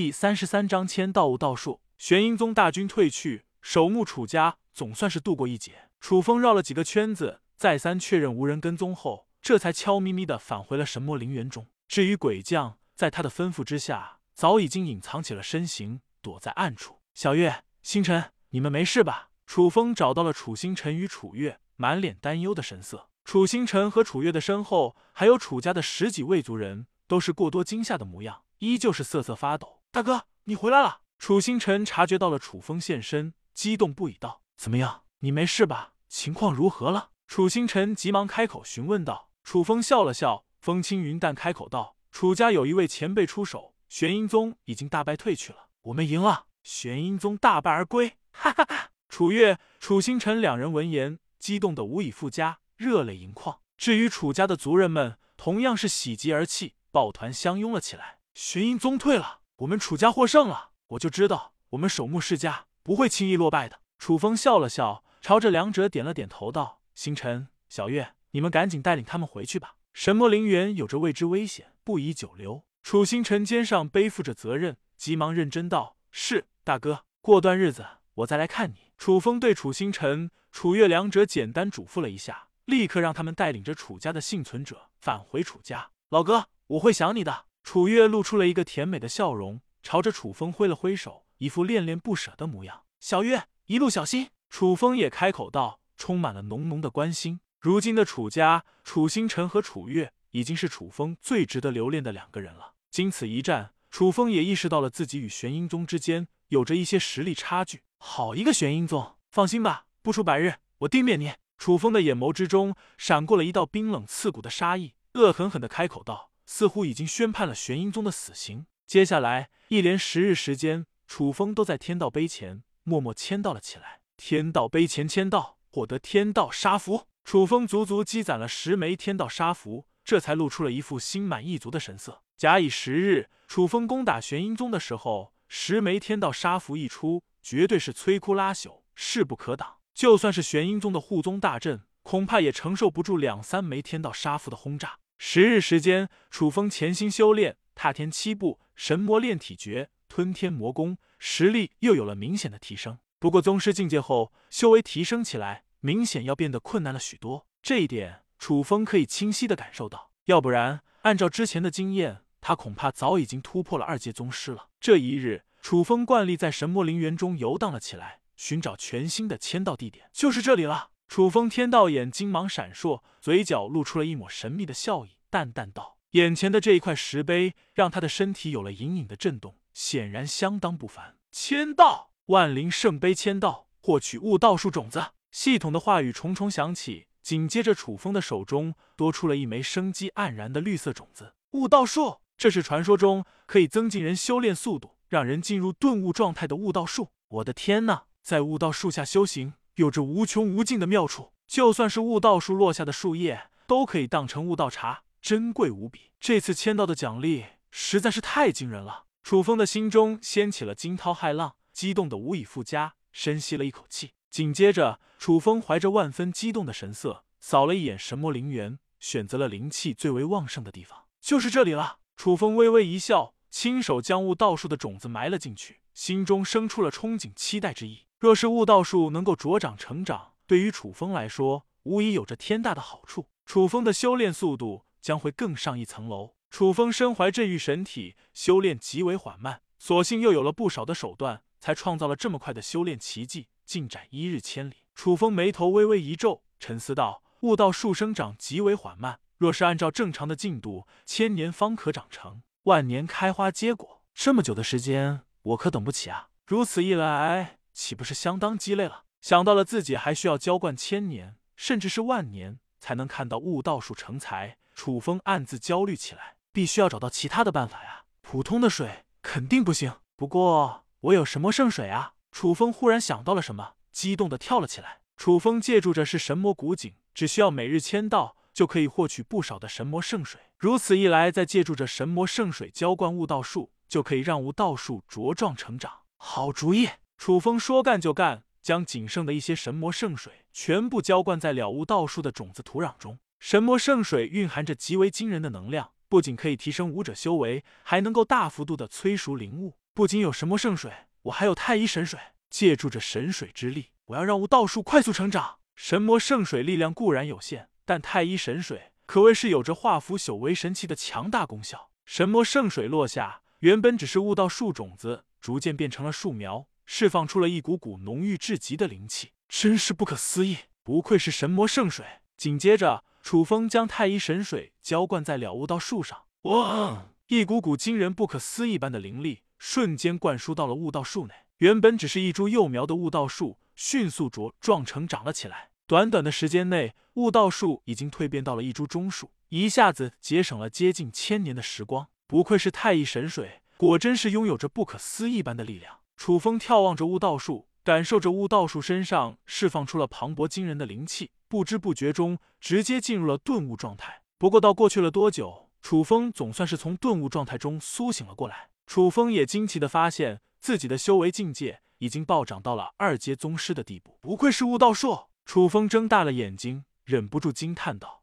第三十三章签道悟道术。玄阴宗大军退去，守墓楚家总算是度过一劫。楚风绕了几个圈子，再三确认无人跟踪后，这才悄咪咪的返回了神魔陵园中。至于鬼将，在他的吩咐之下，早已经隐藏起了身形，躲在暗处。小月、星辰，你们没事吧？楚风找到了楚星辰与楚月，满脸担忧的神色。楚星辰和楚月的身后，还有楚家的十几位族人，都是过多惊吓的模样，依旧是瑟瑟发抖。大哥，你回来了！楚星辰察觉到了楚风现身，激动不已道：“怎么样，你没事吧？情况如何了？”楚星辰急忙开口询问道。楚风笑了笑，风轻云淡开口道：“楚家有一位前辈出手，玄阴宗已经大败退去了，我们赢了，玄阴宗大败而归。”哈哈哈！楚月、楚星辰两人闻言，激动的无以复加，热泪盈眶。至于楚家的族人们，同样是喜极而泣，抱团相拥了起来。玄阴宗退了。我们楚家获胜了，我就知道我们守墓世家不会轻易落败的。楚风笑了笑，朝着两者点了点头，道：“星辰、小月，你们赶紧带领他们回去吧。神魔陵园有着未知危险，不宜久留。”楚星辰肩上背负着责任，急忙认真道：“是大哥，过段日子我再来看你。”楚风对楚星辰、楚月两者简单嘱咐了一下，立刻让他们带领着楚家的幸存者返回楚家。老哥，我会想你的。楚月露出了一个甜美的笑容，朝着楚风挥了挥手，一副恋恋不舍的模样。小月，一路小心。楚风也开口道，充满了浓浓的关心。如今的楚家，楚星辰和楚月已经是楚风最值得留恋的两个人了。经此一战，楚风也意识到了自己与玄阴宗之间有着一些实力差距。好一个玄阴宗！放心吧，不出百日，我定灭你。楚风的眼眸之中闪过了一道冰冷刺骨的杀意，恶狠狠的开口道。似乎已经宣判了玄阴宗的死刑。接下来一连十日时间，楚风都在天道碑前默默签到了起来。天道碑前签到，获得天道杀符。楚风足足积攒了十枚天道杀符，这才露出了一副心满意足的神色。假以时日，楚风攻打玄阴宗的时候，十枚天道杀符一出，绝对是摧枯拉朽，势不可挡。就算是玄阴宗的护宗大阵，恐怕也承受不住两三枚天道杀符的轰炸。十日时间，楚风潜心修炼踏天七步神魔炼体诀、吞天魔功，实力又有了明显的提升。不过宗师境界后，修为提升起来明显要变得困难了许多。这一点，楚风可以清晰的感受到。要不然，按照之前的经验，他恐怕早已经突破了二阶宗师了。这一日，楚风惯例在神魔陵园中游荡了起来，寻找全新的签到地点，就是这里了。楚风天道眼金芒闪烁，嘴角露出了一抹神秘的笑意，淡淡道：“眼前的这一块石碑，让他的身体有了隐隐的震动，显然相当不凡。签到，万灵圣碑签到，获取悟道术种子。”系统的话语重重响起，紧接着楚风的手中多出了一枚生机盎然的绿色种子。悟道术，这是传说中可以增进人修炼速度，让人进入顿悟状态的悟道术。我的天呐，在悟道树下修行！有着无穷无尽的妙处，就算是悟道树落下的树叶，都可以当成悟道茶，珍贵无比。这次签到的奖励实在是太惊人了，楚风的心中掀起了惊涛骇浪，激动的无以复加，深吸了一口气。紧接着，楚风怀着万分激动的神色，扫了一眼神魔陵园，选择了灵气最为旺盛的地方，就是这里了。楚风微微一笑，亲手将悟道树的种子埋了进去，心中生出了憧憬、期待之意。若是悟道术能够茁长成长，对于楚风来说，无疑有着天大的好处。楚风的修炼速度将会更上一层楼。楚风身怀镇狱神体，修炼极为缓慢，所幸又有了不少的手段，才创造了这么快的修炼奇迹，进展一日千里。楚风眉头微微一皱，沉思道：“悟道术生长极为缓慢，若是按照正常的进度，千年方可长成，万年开花结果，这么久的时间，我可等不起啊！如此一来。”岂不是相当鸡肋了？想到了自己还需要浇灌千年，甚至是万年，才能看到悟道术成材，楚风暗自焦虑起来。必须要找到其他的办法呀！普通的水肯定不行。不过我有神魔圣水啊！楚风忽然想到了什么，激动的跳了起来。楚风借助着是神魔古井，只需要每日签到，就可以获取不少的神魔圣水。如此一来，再借助着神魔圣水浇灌悟道术，就可以让悟道术茁壮成长。好主意！楚风说干就干，将仅剩的一些神魔圣水全部浇灌在了悟道术的种子土壤中。神魔圣水蕴含着极为惊人的能量，不仅可以提升武者修为，还能够大幅度的催熟灵物。不仅有神魔圣水，我还有太医神水。借助着神水之力，我要让悟道树快速成长。神魔圣水力量固然有限，但太医神水可谓是有着化腐朽为神奇的强大功效。神魔圣水落下，原本只是悟道树种子，逐渐变成了树苗，释放出了一股股浓郁至极的灵气，真是不可思议。不愧是神魔圣水。紧接着，楚风将太一神水浇灌在了悟道树上，哇！一股股惊人、不可思议般的灵力瞬间灌输到了悟道树内。原本只是一株幼苗的悟道树，迅速茁壮成长了起来。短短的时间内，悟道树已经蜕变到了一株中树，一下子节省了接近千年的时光。不愧是太乙神水，果真是拥有着不可思议般的力量。楚风眺望着悟道树，感受着悟道树身上释放出了磅礴惊人的灵气，不知不觉中直接进入了顿悟状态。不过，到过去了多久，楚风总算是从顿悟状态中苏醒了过来。楚风也惊奇的发现。自己的修为境界已经暴涨到了二阶宗师的地步，不愧是悟道术。楚风睁大了眼睛，忍不住惊叹道。